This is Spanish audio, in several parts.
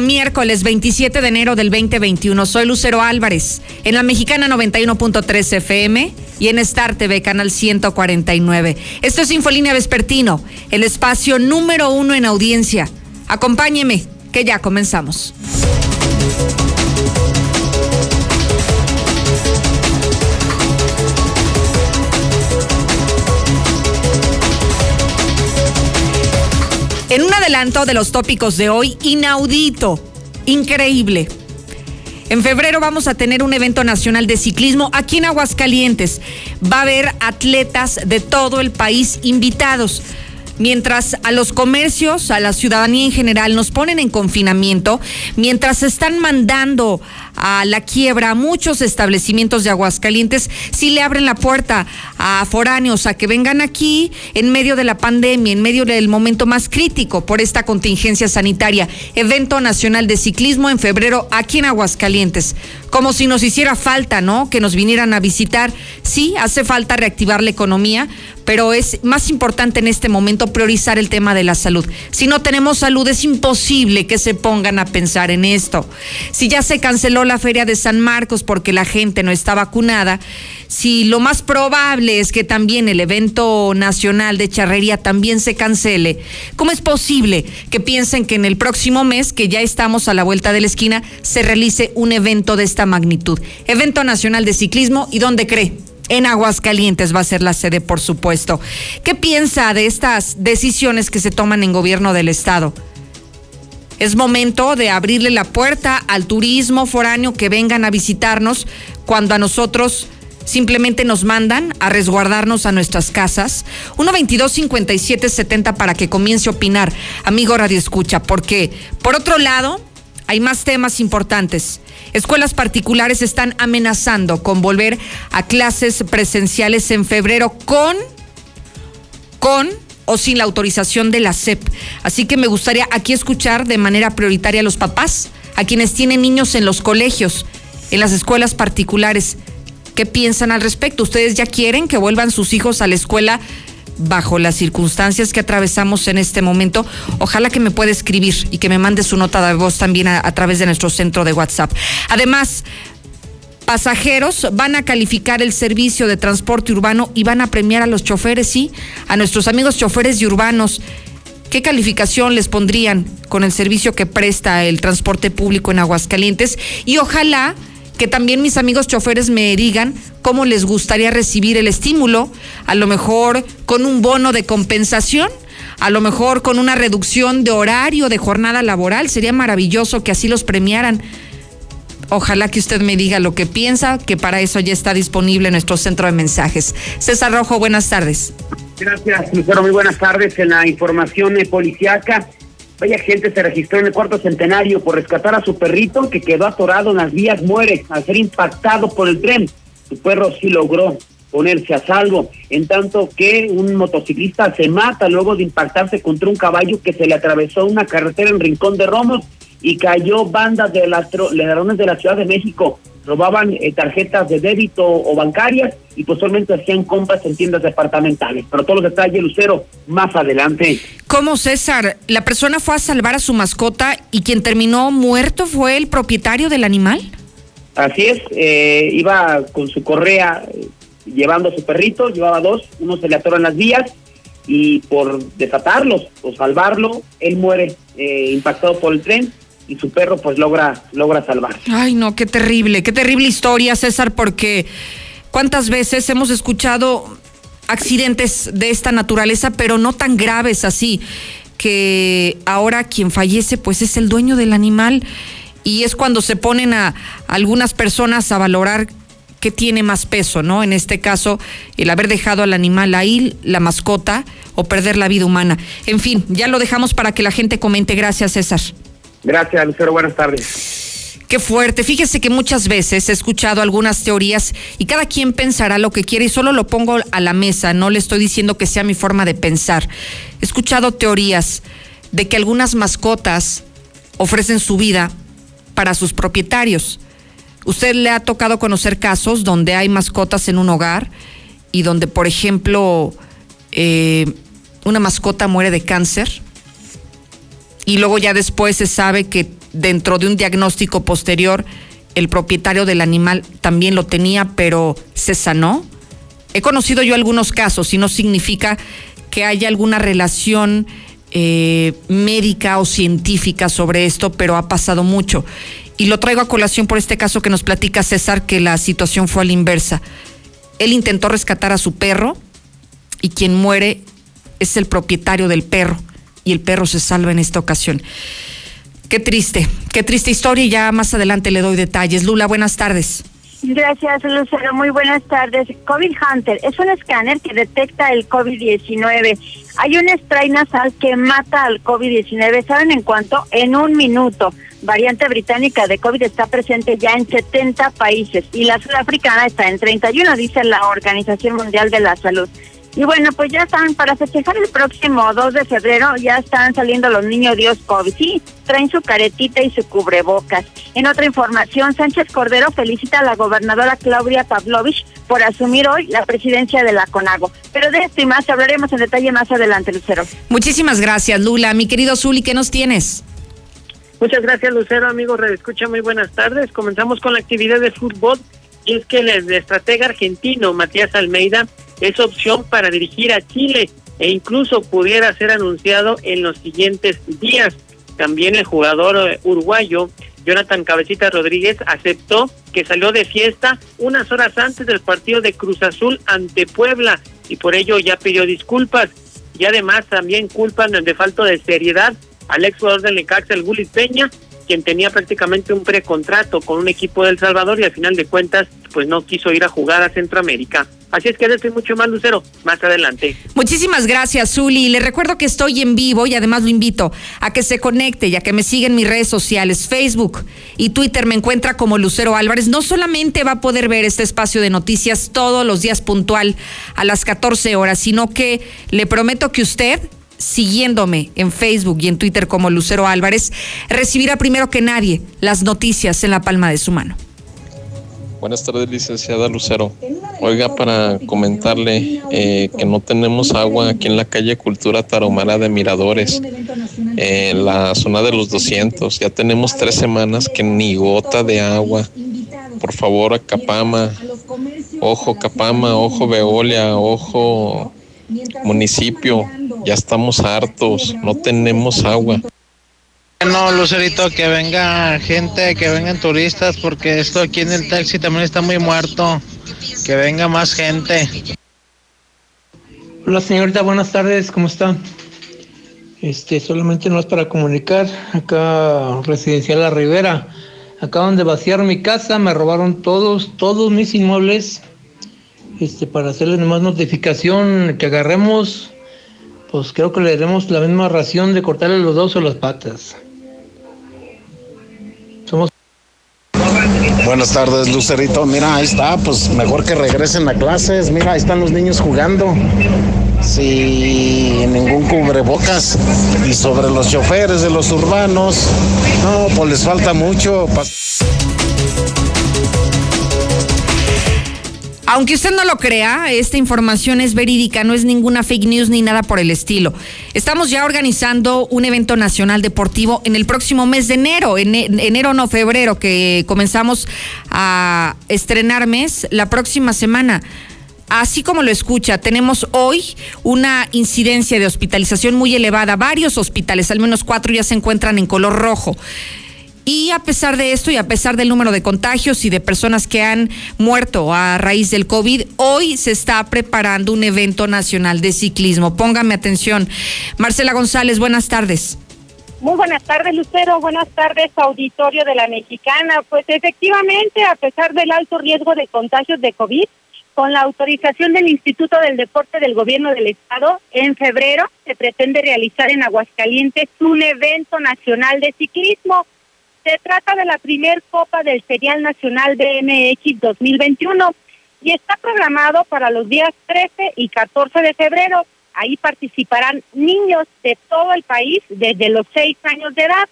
Miércoles 27 de enero del 2021. Soy Lucero Álvarez, en la mexicana 91.3 FM y en Star TV, canal 149. Esto es Infolínea Vespertino, el espacio número uno en audiencia. Acompáñeme, que ya comenzamos. Adelanto de los tópicos de hoy, inaudito, increíble. En febrero vamos a tener un evento nacional de ciclismo aquí en Aguascalientes. Va a haber atletas de todo el país invitados. Mientras a los comercios, a la ciudadanía en general nos ponen en confinamiento, mientras están mandando a la quiebra a muchos establecimientos de Aguascalientes, sí le abren la puerta a foráneos a que vengan aquí en medio de la pandemia, en medio del momento más crítico por esta contingencia sanitaria. Evento Nacional de Ciclismo en febrero aquí en Aguascalientes. Como si nos hiciera falta, ¿no? Que nos vinieran a visitar. Sí, hace falta reactivar la economía, pero es más importante en este momento priorizar el tema de la salud. Si no tenemos salud, es imposible que se pongan a pensar en esto. Si ya se canceló la feria de San Marcos porque la gente no está vacunada, si lo más probable es que también el evento nacional de charrería también se cancele, ¿cómo es posible que piensen que en el próximo mes, que ya estamos a la vuelta de la esquina, se realice un evento de esta magnitud? Evento nacional de ciclismo y dónde cree? En Aguascalientes va a ser la sede, por supuesto. ¿Qué piensa de estas decisiones que se toman en gobierno del Estado? Es momento de abrirle la puerta al turismo foráneo que vengan a visitarnos cuando a nosotros simplemente nos mandan a resguardarnos a nuestras casas. 122 57 70 para que comience a opinar, amigo Radio Escucha, porque por otro lado, hay más temas importantes. Escuelas particulares están amenazando con volver a clases presenciales en febrero con con o sin la autorización de la SEP. Así que me gustaría aquí escuchar de manera prioritaria a los papás, a quienes tienen niños en los colegios, en las escuelas particulares. ¿Qué piensan al respecto? ¿Ustedes ya quieren que vuelvan sus hijos a la escuela bajo las circunstancias que atravesamos en este momento? Ojalá que me pueda escribir y que me mande su nota de voz también a, a través de nuestro centro de WhatsApp. Además, pasajeros van a calificar el servicio de transporte urbano y van a premiar a los choferes, sí, a nuestros amigos choferes y urbanos. ¿Qué calificación les pondrían con el servicio que presta el transporte público en Aguascalientes? Y ojalá que también mis amigos choferes me digan cómo les gustaría recibir el estímulo, a lo mejor con un bono de compensación, a lo mejor con una reducción de horario de jornada laboral. Sería maravilloso que así los premiaran. Ojalá que usted me diga lo que piensa, que para eso ya está disponible nuestro centro de mensajes. César Rojo, buenas tardes. Gracias, Lucero. Muy buenas tardes. En la información policiaca, vaya gente se registró en el cuarto centenario por rescatar a su perrito que quedó atorado en las vías, muere al ser impactado por el tren. Su perro sí logró ponerse a salvo, en tanto que un motociclista se mata luego de impactarse contra un caballo que se le atravesó una carretera en Rincón de Romos y cayó bandas de ladrones de la Ciudad de México. Robaban eh, tarjetas de débito o bancarias y posteriormente hacían compras en tiendas departamentales. Pero todos los detalles, Lucero, más adelante. ¿Cómo, César? La persona fue a salvar a su mascota y quien terminó muerto fue el propietario del animal. Así es, eh, iba con su correa eh, llevando a su perrito, llevaba dos, uno se le atoró en las vías y por desatarlos o salvarlo, él muere impactado por el tren y su perro pues logra, logra salvar. Ay, no, qué terrible, qué terrible historia, César, porque cuántas veces hemos escuchado accidentes de esta naturaleza, pero no tan graves así, que ahora quien fallece pues es el dueño del animal y es cuando se ponen a algunas personas a valorar qué tiene más peso, ¿no? En este caso, el haber dejado al animal ahí, la mascota, o perder la vida humana. En fin, ya lo dejamos para que la gente comente. Gracias, César. Gracias, Lucero. Buenas tardes. Qué fuerte. Fíjese que muchas veces he escuchado algunas teorías y cada quien pensará lo que quiere y solo lo pongo a la mesa. No le estoy diciendo que sea mi forma de pensar. He escuchado teorías de que algunas mascotas ofrecen su vida para sus propietarios. ¿Usted le ha tocado conocer casos donde hay mascotas en un hogar y donde, por ejemplo, eh, una mascota muere de cáncer? Y luego ya después se sabe que dentro de un diagnóstico posterior el propietario del animal también lo tenía, pero se sanó. He conocido yo algunos casos y no significa que haya alguna relación eh, médica o científica sobre esto, pero ha pasado mucho. Y lo traigo a colación por este caso que nos platica César, que la situación fue a la inversa. Él intentó rescatar a su perro y quien muere es el propietario del perro y el perro se salva en esta ocasión. Qué triste, qué triste historia y ya más adelante le doy detalles. Lula, buenas tardes. Gracias, Lucero. Muy buenas tardes. COVID Hunter es un escáner que detecta el COVID-19. Hay un spray nasal que mata al COVID-19. ¿Saben en cuánto? En un minuto. Variante británica de COVID está presente ya en 70 países y la sudafricana está en 31, dice la Organización Mundial de la Salud. Y bueno, pues ya están, para festejar el próximo 2 de febrero, ya están saliendo los niños Dios COVID. Sí, traen su caretita y su cubrebocas. En otra información, Sánchez Cordero felicita a la gobernadora Claudia Pavlovich por asumir hoy la presidencia de la CONAGO. Pero de esto y más hablaremos en detalle más adelante, Lucero. Muchísimas gracias, Lula. Mi querido Zuli, ¿qué nos tienes? Muchas gracias, Lucero. Amigos, escucha muy buenas tardes. Comenzamos con la actividad de fútbol. Y es que el estratega argentino Matías Almeida es opción para dirigir a Chile e incluso pudiera ser anunciado en los siguientes días. También el jugador eh, uruguayo Jonathan Cabecita Rodríguez aceptó que salió de fiesta unas horas antes del partido de Cruz Azul ante Puebla y por ello ya pidió disculpas y además también culpan de falta de seriedad al ex jugador del Necaxa, el Peña, quien tenía prácticamente un precontrato con un equipo del Salvador y al final de cuentas pues no quiso ir a jugar a Centroamérica. Así es que estoy mucho más, Lucero, más adelante. Muchísimas gracias, Zuli. Le recuerdo que estoy en vivo y además lo invito a que se conecte y a que me siga en mis redes sociales, Facebook y Twitter. Me encuentra como Lucero Álvarez. No solamente va a poder ver este espacio de noticias todos los días puntual a las 14 horas, sino que le prometo que usted siguiéndome en Facebook y en Twitter como Lucero Álvarez, recibirá primero que nadie las noticias en la palma de su mano. Buenas tardes, licenciada Lucero. Oiga, para comentarle eh, que no tenemos agua aquí en la calle Cultura Taromara de Miradores, en la zona de los 200. Ya tenemos tres semanas que ni gota de agua. Por favor, a Capama, ojo Capama, ojo Veolia, ojo municipio, ya estamos hartos, no tenemos agua. No, Lucerito, que venga gente, que vengan turistas, porque esto aquí en el taxi también está muy muerto. Que venga más gente. Hola señorita, buenas tardes, ¿cómo está? Este, solamente no es para comunicar, acá residencial La Rivera, acaban de vaciar mi casa, me robaron todos, todos mis inmuebles, este, para hacerle más notificación que agarremos, pues creo que le daremos la misma ración de cortarle los dos o las patas. Somos Buenas tardes, Lucerito. Mira, ahí está, pues mejor que regresen a clases. Mira, ahí están los niños jugando. Sin ningún cubrebocas. Y sobre los choferes de los urbanos, no, pues les falta mucho. Aunque usted no lo crea, esta información es verídica, no es ninguna fake news ni nada por el estilo. Estamos ya organizando un evento nacional deportivo en el próximo mes de enero, en enero no febrero, que comenzamos a estrenar mes la próxima semana. Así como lo escucha, tenemos hoy una incidencia de hospitalización muy elevada. Varios hospitales, al menos cuatro, ya se encuentran en color rojo. Y a pesar de esto y a pesar del número de contagios y de personas que han muerto a raíz del COVID, hoy se está preparando un evento nacional de ciclismo. Póngame atención. Marcela González, buenas tardes. Muy buenas tardes, Lucero. Buenas tardes, auditorio de la Mexicana. Pues efectivamente, a pesar del alto riesgo de contagios de COVID, con la autorización del Instituto del Deporte del Gobierno del Estado, en febrero se pretende realizar en Aguascalientes un evento nacional de ciclismo Se trata de la primer Copa del Serial Nacional BMX 2021 y está programado para los días 13 y 14 de febrero. Ahí participarán niños de todo el país desde los 6 años de edad.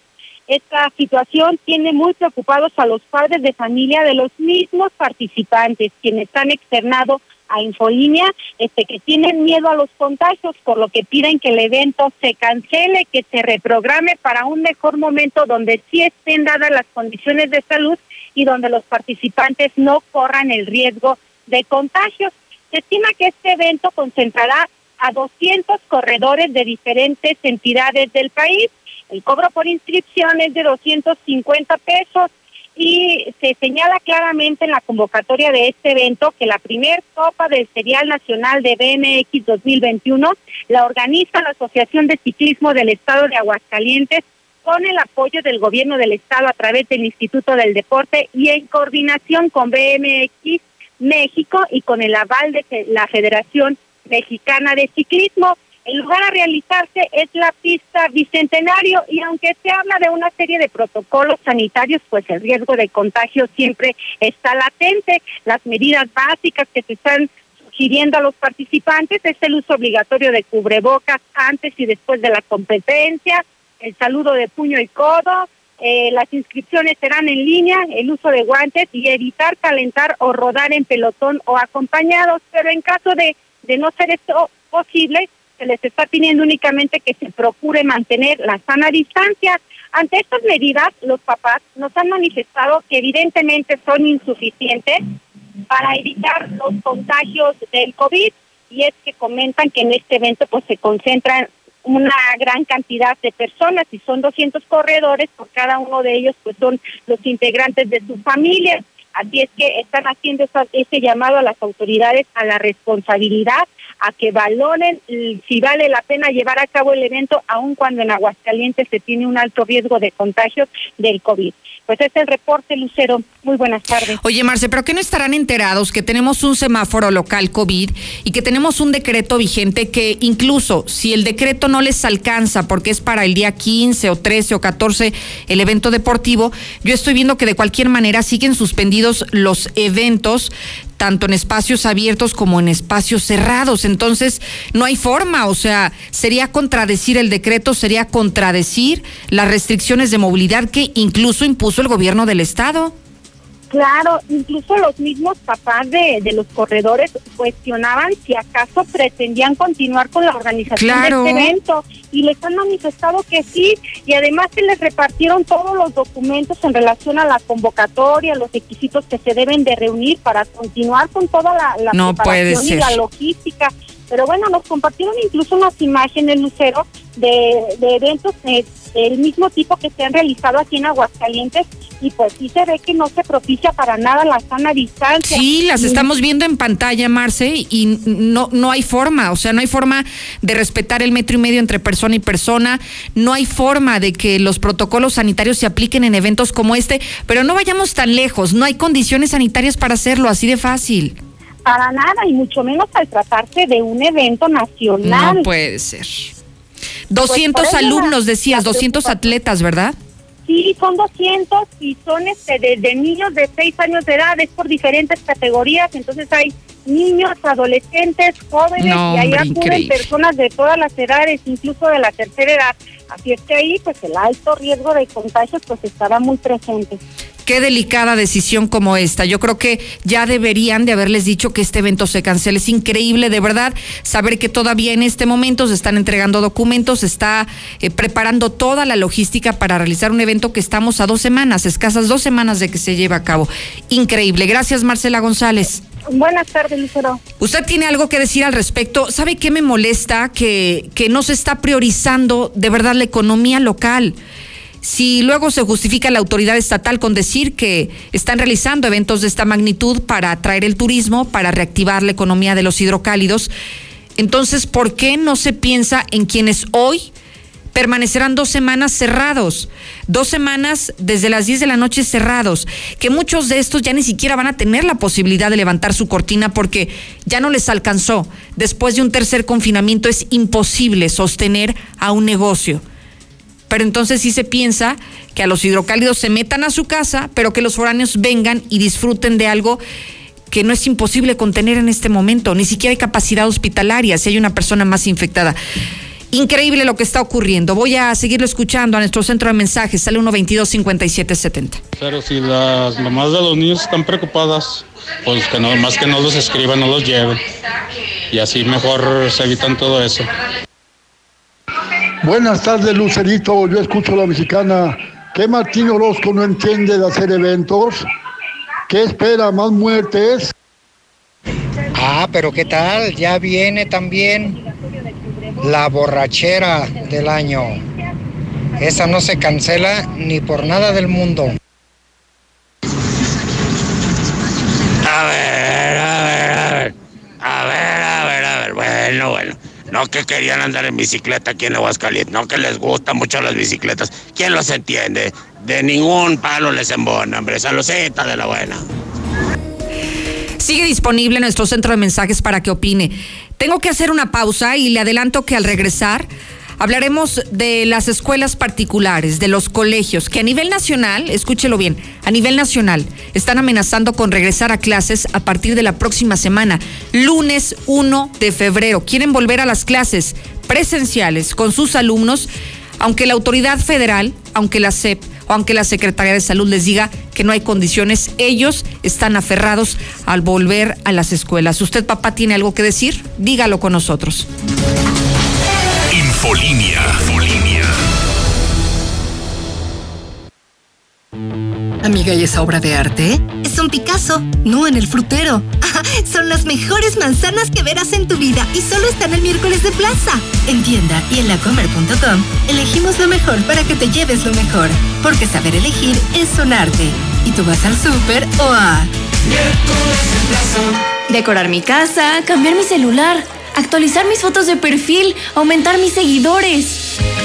Esta situación tiene muy preocupados a los padres de familia de los mismos participantes, quienes han externado a Infolínea este, que tienen miedo a los contagios, por lo que piden que el evento se cancele, que se reprograme para un mejor momento donde sí estén dadas las condiciones de salud y donde los participantes no corran el riesgo de contagios. Se estima que este evento concentrará a 200 corredores de diferentes entidades del país. El cobro por inscripción es de 250 pesos y se señala claramente en la convocatoria de este evento que la primer Copa del Serial Nacional de BMX 2021 la organiza la Asociación de Ciclismo del Estado de Aguascalientes con el apoyo del gobierno del estado a través del Instituto del Deporte y en coordinación con BMX México y con el aval de la Federación Mexicana de Ciclismo. El lugar a realizarse es la pista Bicentenario y aunque se habla de una serie de protocolos sanitarios, pues el riesgo de contagio siempre está latente. Las medidas básicas que se están sugiriendo a los participantes es el uso obligatorio de cubrebocas antes y después de la competencia, el saludo de puño y codo, eh, las inscripciones serán en línea, el uso de guantes y evitar calentar o rodar en pelotón o acompañados, pero en caso de, de no ser esto posible, les está pidiendo únicamente que se procure mantener la sana distancia. Ante estas medidas, los papás nos han manifestado que evidentemente son insuficientes para evitar los contagios del COVID y es que comentan que en este evento pues se concentran una gran cantidad de personas y son 200 corredores, por cada uno de ellos pues son los integrantes de su familia. Así es que están haciendo ese llamado a las autoridades a la responsabilidad a que valoren si vale la pena llevar a cabo el evento, aun cuando en Aguascalientes se tiene un alto riesgo de contagio del COVID. Pues es el reporte, Lucero. Muy buenas tardes. Oye, Marce, ¿pero qué no estarán enterados que tenemos un semáforo local COVID y que tenemos un decreto vigente que incluso si el decreto no les alcanza porque es para el día 15 o 13 o 14 el evento deportivo, yo estoy viendo que de cualquier manera siguen suspendidos los eventos tanto en espacios abiertos como en espacios cerrados. Entonces, no hay forma, o sea, sería contradecir el decreto, sería contradecir las restricciones de movilidad que incluso impuso el gobierno del Estado. Claro, incluso los mismos papás de, de los corredores cuestionaban si acaso pretendían continuar con la organización de este evento. Y les han manifestado que sí y además se les repartieron todos los documentos en relación a la convocatoria, los requisitos que se deben de reunir para continuar con toda la, la preparación y la logística. Pero bueno, nos compartieron incluso unas imágenes, Lucero, de, de eventos eh, del mismo tipo que se han realizado aquí en Aguascalientes y pues sí se ve que no se propicia para nada la sana distancia. Sí, las estamos viendo en pantalla, Marce, y no, no hay forma, o sea, no hay forma de respetar el metro y medio entre persona y persona, no hay forma de que los protocolos sanitarios se apliquen en eventos como este, pero no vayamos tan lejos, no hay condiciones sanitarias para hacerlo, así de fácil. Para nada, y mucho menos al tratarse de un evento nacional. No puede ser. 200 pues alumnos, decías, 200 atletas, ¿verdad? Sí, son 200 y son este, de, niños de 6 años de edad, es por diferentes categorías, entonces hay niños, adolescentes, jóvenes y ahí acuden personas de todas las edades, incluso de la tercera edad. Así es que ahí pues el alto riesgo de contagios pues estaba muy presente qué delicada decisión como esta. Yo creo que ya deberían de haberles dicho que este evento se cancele. Es increíble, de verdad, saber que todavía en este momento se están entregando documentos, se está eh, preparando toda la logística para realizar un evento que estamos a dos semanas, escasas dos semanas de que se lleve a cabo. Increíble. Gracias, Marcela González. Buenas tardes, Lucero. Usted tiene algo que decir al respecto. ¿Sabe qué me molesta? Que, que no se está priorizando de verdad la economía local. Si luego se justifica la autoridad estatal con decir que están realizando eventos de esta magnitud para atraer el turismo, para reactivar la economía de los hidrocálidos, entonces, ¿por qué no se piensa en quienes hoy permanecerán dos semanas cerrados, dos semanas desde las 10 de la noche cerrados, que muchos de estos ya ni siquiera van a tener la posibilidad de levantar su cortina porque ya no les alcanzó. Después de un tercer confinamiento es imposible sostener a un negocio pero entonces sí se piensa que a los hidrocálidos se metan a su casa, pero que los foráneos vengan y disfruten de algo que no es imposible contener en este momento, ni siquiera hay capacidad hospitalaria si hay una persona más infectada. Increíble lo que está ocurriendo. Voy a seguirlo escuchando a nuestro centro de mensajes, sale 122-5770. Pero si las mamás de los niños están preocupadas, pues que no, más que no los escriban, no los lleven. Y así mejor se evitan todo eso. Buenas tardes, Lucerito. Yo escucho a la mexicana. ¿Qué Martín Orozco no entiende de hacer eventos? ¿Qué espera? ¿Más muertes? Ah, pero ¿qué tal? Ya viene también la borrachera del año. Esa no se cancela ni por nada del mundo. A ver, a ver, a ver. A ver, a ver, a ver. Bueno, bueno. No que querían andar en bicicleta aquí en Aguascalientes. No que les gustan mucho las bicicletas. ¿Quién los entiende? De ningún palo les embona, hombre. Saludcita de la buena. Sigue disponible nuestro centro de mensajes para que opine. Tengo que hacer una pausa y le adelanto que al regresar hablaremos de las escuelas particulares, de los colegios, que a nivel nacional, escúchelo bien, a nivel nacional están amenazando con regresar a clases a partir de la próxima semana, lunes 1 de febrero. Quieren volver a las clases presenciales con sus alumnos, aunque la autoridad federal, aunque la SEP, o aunque la Secretaría de Salud les diga que no hay condiciones, ellos están aferrados al volver a las escuelas. ¿Usted, papá, tiene algo que decir? Dígalo con nosotros. Infolinia. Amiga, ¿y esa obra de arte? Es un Picasso, no en el frutero. Son las mejores manzanas que verás en tu vida y solo están el miércoles de plaza. En tienda y en lacomer.com elegimos lo mejor para que te lleves lo mejor. Porque saber elegir es un arte. Y tú vas al súper o a... Miércoles en plaza. Decorar mi casa, cambiar mi celular, actualizar mis fotos de perfil, aumentar mis seguidores.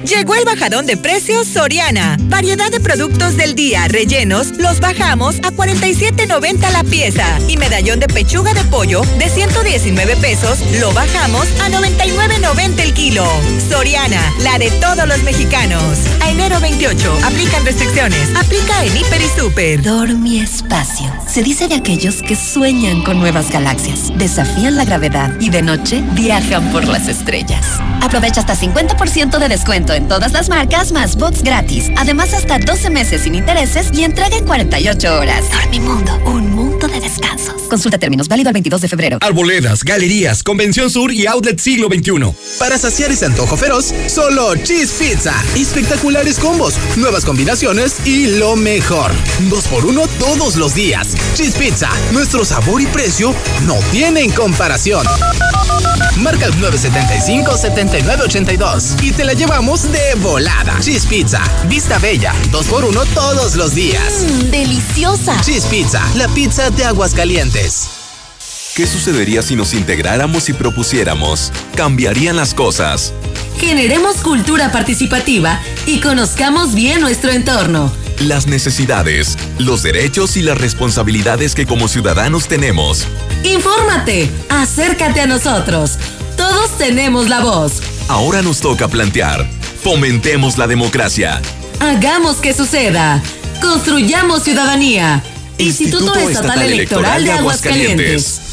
Llegó el bajadón de precios Soriana. Variedad de productos del día rellenos los bajamos a 47.90 la pieza y medallón de pechuga de pollo de 119 pesos lo bajamos a 99.90 el kilo. Soriana, la de todos los mexicanos. A enero 28 aplican restricciones. Aplica en Hiper y Super. Dormi Espacio. Se dice de aquellos que sueñan con nuevas galaxias, desafían la gravedad y de noche viajan por las estrellas. Aprovecha hasta 50% de descuento en todas las marcas más box gratis. Además, hasta 12 meses sin intereses y entrega en 48 horas. Dormimundo, un mundo de descansos. Consulta términos, válido el 22 de febrero. Arboledas, galerías, Convención Sur y Outlet Siglo XXI. Para saciar ese antojo feroz, solo Cheese Pizza. Espectaculares combos, nuevas combinaciones y lo mejor. Dos por uno todos los días. Cheese Pizza, nuestro sabor y precio no tienen comparación. Marca el 975-7982 y te la llevamos de volada. Cheese Pizza, vista bella, dos por uno todos los días. Mmm, deliciosa. Cheese Pizza, la pizza de Aguascalientes. ¿Qué sucedería si nos integráramos y propusiéramos? Cambiarían las cosas. Generemos cultura participativa y conozcamos bien nuestro entorno. Las necesidades, los derechos y las responsabilidades que como ciudadanos tenemos. Infórmate, acércate a nosotros. Todos tenemos la voz. Ahora nos toca plantear. Fomentemos la democracia. Hagamos que suceda. Construyamos ciudadanía. Instituto, Estatal, Electoral, de Aguascalientes.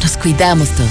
nos cuidamos todos.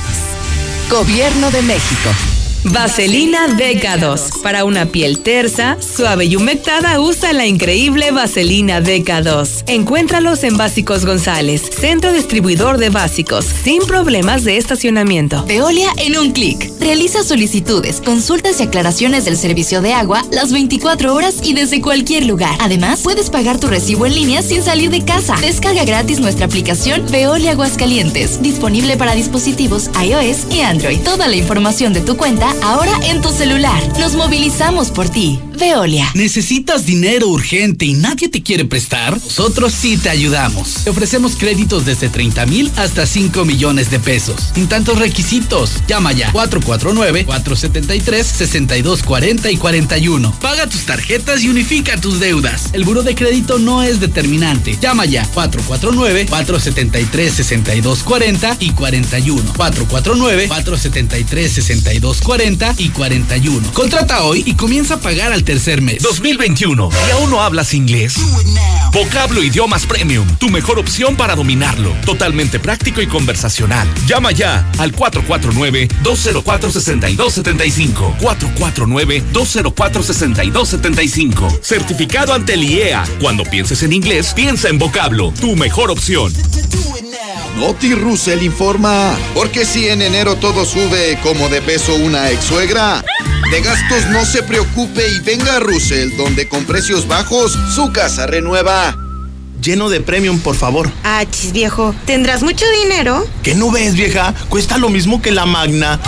Gobierno de México. Vaselina DK2. Para una piel tersa, suave y humectada, usa la increíble Vaselina DK2. Encuéntralos en Básicos González, centro distribuidor de básicos, sin problemas de estacionamiento. Veolia en un clic. Realiza solicitudes, consultas y aclaraciones del servicio de agua las 24 horas y desde cualquier lugar. Además, puedes pagar tu recibo en línea sin salir de casa. Descarga gratis nuestra aplicación Veolia Aguascalientes, disponible para dispositivos iOS y Android. Toda la información de tu cuenta ahora en tu celular. Nos movilizamos por ti. Veolia. ¿Necesitas dinero urgente y nadie te quiere prestar? Nosotros sí te ayudamos. Te ofrecemos créditos desde 30 mil hasta 5 millones de pesos. Sin tantos requisitos. Llama ya 449-473-6240 y 41. Paga tus tarjetas y unifica tus deudas. El buro de crédito no es determinante. Llama ya 449-473-6240 y 41. 449-473-6240 y 41. Contrata hoy y comienza a pagar al tercer mes. 2021. ¿Y aún no hablas inglés? Vocablo Idiomas Premium, tu mejor opción para dominarlo. Totalmente práctico y conversacional. Llama ya al 449-204-6275. 449-204-6275. Certificado ante el IEA. Cuando pienses en inglés, piensa en vocablo, tu mejor opción. Noti Russell informa, porque si en enero todo sube como de peso una ex suegra, de gastos no se preocupe y venga a Russell, donde con precios bajos su casa renueva. Lleno de premium, por favor. Ah, chis viejo, ¿tendrás mucho dinero? ¿Qué no ves, vieja? Cuesta lo mismo que la Magna.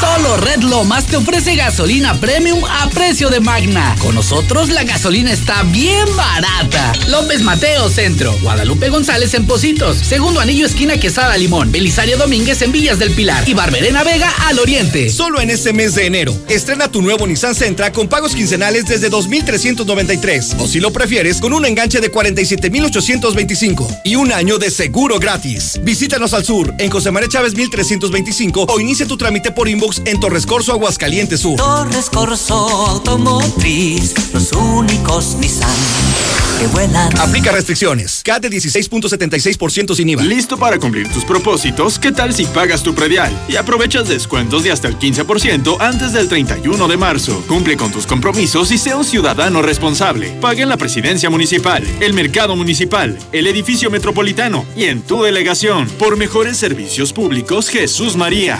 Solo Red Lomas te ofrece gasolina premium a precio de Magna. Con nosotros la gasolina está bien barata. López Mateo Centro, Guadalupe González en Positos, Segundo Anillo Esquina Quesada Limón, Belisario Domínguez en Villas del Pilar y Barberena Vega al Oriente. Solo en este mes de enero, estrena tu nuevo Nissan Sentra con pagos quincenales desde 2,393. O si lo prefieres, con un enganche de 47,825 y un año de seguro gratis. Visítanos al sur en José María Chávez 1325 o inicia tu trámite por en Torres Corso, Aguascalientes Sur. Torres Corso Automotriz, los únicos Nissan que vuelan. Aplica restricciones. CAT de 16.76% sin IVA. ¿Listo para cumplir tus propósitos? ¿Qué tal si pagas tu predial y aprovechas descuentos de hasta el 15% antes del 31 de marzo? Cumple con tus compromisos y sea un ciudadano responsable. Paga en la presidencia municipal, el mercado municipal, el edificio metropolitano y en tu delegación. Por mejores servicios públicos, Jesús María.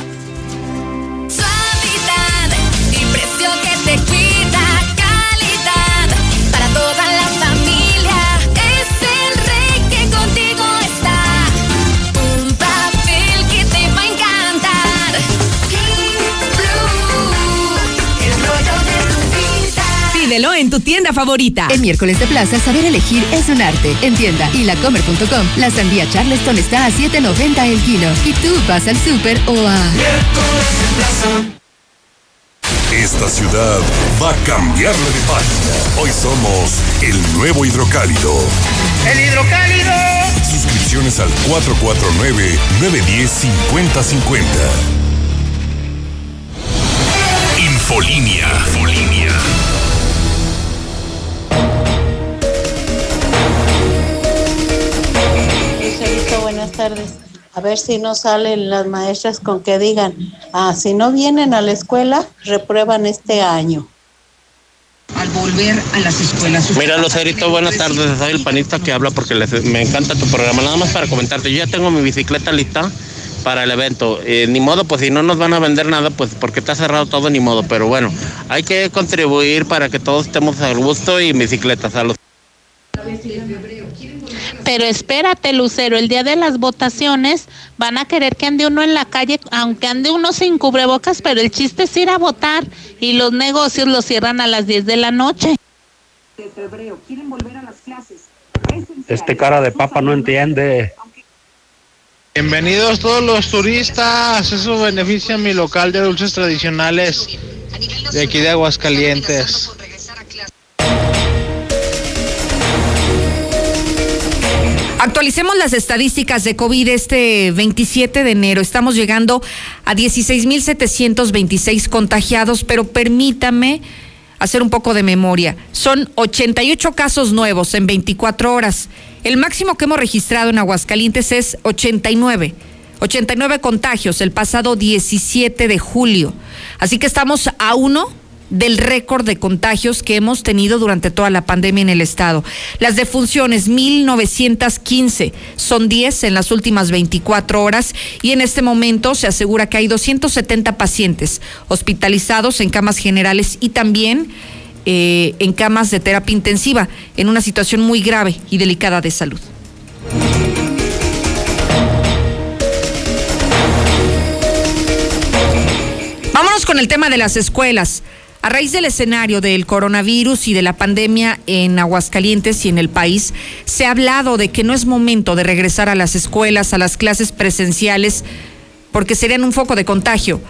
En tu tienda favorita. En miércoles de plaza, saber elegir es un arte. En tienda y lacomer.com, la sandía Charleston está a 7.90 el kilo. Y tú vas al súper o a... Esta ciudad va a cambiarle de página. Hoy somos el nuevo hidrocálido. ¡El hidrocálido! Suscripciones al 449-910-5050. Infolinia. Infolinia. Buenas tardes. A ver si no salen las maestras con que digan, ah, si no vienen a la escuela, reprueban este año. Al volver a las escuelas. Mira, Lucerito, buenas tardes. Soy el panista que habla porque les- me encanta tu programa. Nada más para comentarte, yo ya tengo mi bicicleta lista para el evento. Eh, ni modo, pues si no nos van a vender nada, pues porque está cerrado todo, ni modo. Pero bueno, hay que contribuir para que todos estemos al gusto y bicicletas a los Pero espérate, Lucero, el día de las votaciones van a querer que ande uno en la calle, aunque ande uno sin cubrebocas, pero el chiste es ir a votar y los negocios los cierran a las 10 de la noche. Este cara de papa no entiende. Bienvenidos todos los turistas. Eso beneficia a mi local de dulces tradicionales de aquí de Aguascalientes. Actualicemos las estadísticas de COVID este 27 de enero. Estamos llegando a 16.726 contagiados, pero permítame hacer un poco de memoria. Son 88 casos nuevos en 24 horas. El máximo que hemos registrado en Aguascalientes es 89. 89 contagios el pasado 17 de julio. Así que estamos a uno del récord de contagios que hemos tenido durante toda la pandemia en el estado. Las defunciones, 1915, son 10 en las últimas 24 horas y en este momento se asegura que hay 270 pacientes hospitalizados en camas generales y también eh, en camas de terapia intensiva en una situación muy grave y delicada de salud. Vámonos con el tema de las escuelas. A raíz del escenario del coronavirus y de la pandemia en Aguascalientes y en el país, se ha hablado de que no es momento de regresar a las escuelas, a las clases presenciales, porque serían un foco de contagio.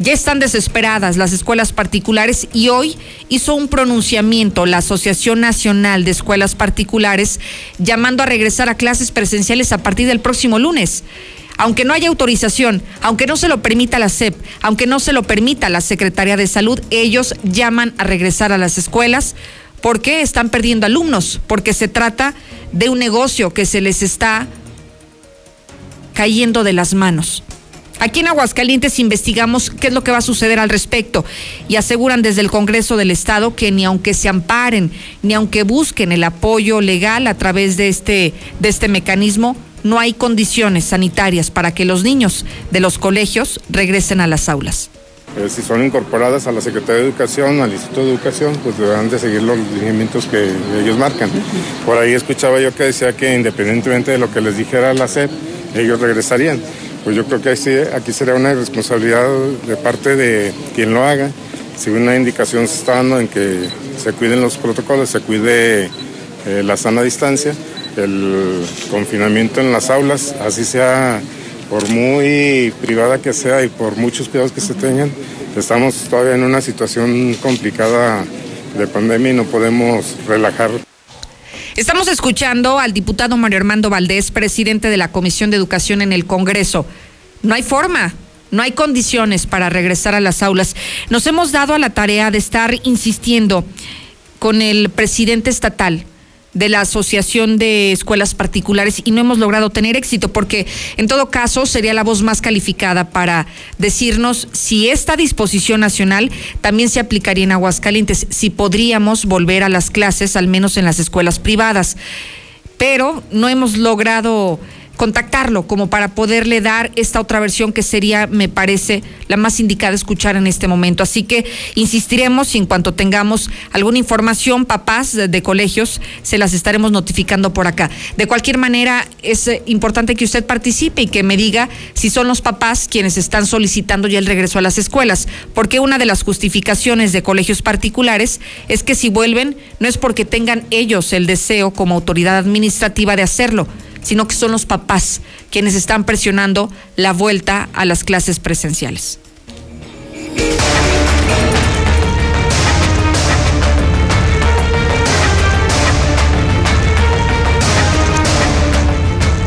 Ya están desesperadas las escuelas particulares y hoy hizo un pronunciamiento la Asociación Nacional de Escuelas Particulares llamando a regresar a clases presenciales a partir del próximo lunes aunque no haya autorización, aunque no se lo permita la SEP, aunque no se lo permita la Secretaría de Salud, ellos llaman a regresar a las escuelas. ¿Por qué están perdiendo alumnos? Porque se trata de un negocio que se les está cayendo de las manos. Aquí en Aguascalientes investigamos qué es lo que va a suceder al respecto y aseguran desde el Congreso del Estado que ni aunque se amparen, ni aunque busquen el apoyo legal a través de este, de este mecanismo, no hay condiciones sanitarias para que los niños de los colegios regresen a las aulas. Eh, si son incorporadas a la Secretaría de Educación, al Instituto de Educación, pues deberán de seguir los lineamientos que ellos marcan. Por ahí escuchaba yo que decía que independientemente de lo que les dijera la SEP, ellos regresarían. Pues yo creo que aquí, aquí sería una responsabilidad de parte de quien lo haga. Si una indicación se está dando en que se cuiden los protocolos, se cuide eh, la sana distancia, el confinamiento en las aulas, así sea por muy privada que sea y por muchos cuidados que se tengan, estamos todavía en una situación complicada de pandemia y no podemos relajar. Estamos escuchando al diputado Mario Armando Valdés, presidente de la Comisión de Educación en el Congreso. No hay forma, no hay condiciones para regresar a las aulas. Nos hemos dado a la tarea de estar insistiendo con el presidente estatal de la Asociación de Escuelas Particulares y no hemos logrado tener éxito porque en todo caso sería la voz más calificada para decirnos si esta disposición nacional también se aplicaría en Aguascalientes, si podríamos volver a las clases al menos en las escuelas privadas. Pero no hemos logrado contactarlo como para poderle dar esta otra versión que sería, me parece, la más indicada escuchar en este momento. Así que insistiremos y en cuanto tengamos alguna información, papás de, de colegios, se las estaremos notificando por acá. De cualquier manera, es eh, importante que usted participe y que me diga si son los papás quienes están solicitando ya el regreso a las escuelas, porque una de las justificaciones de colegios particulares es que si vuelven no es porque tengan ellos el deseo como autoridad administrativa de hacerlo, sino que son los papás quienes están presionando la vuelta a las clases presenciales.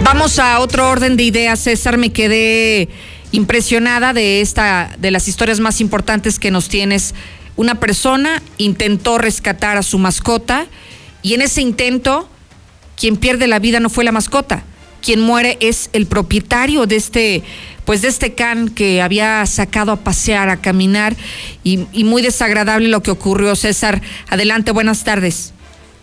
Vamos a otro orden de ideas, César. Me quedé impresionada de esta, de las historias más importantes que nos tienes. Una persona intentó rescatar a su mascota y en ese intento, quien pierde la vida no fue la mascota, quien muere es el propietario de este, pues de este can que había sacado a pasear, a caminar y, y muy desagradable lo que ocurrió. César, adelante, buenas tardes.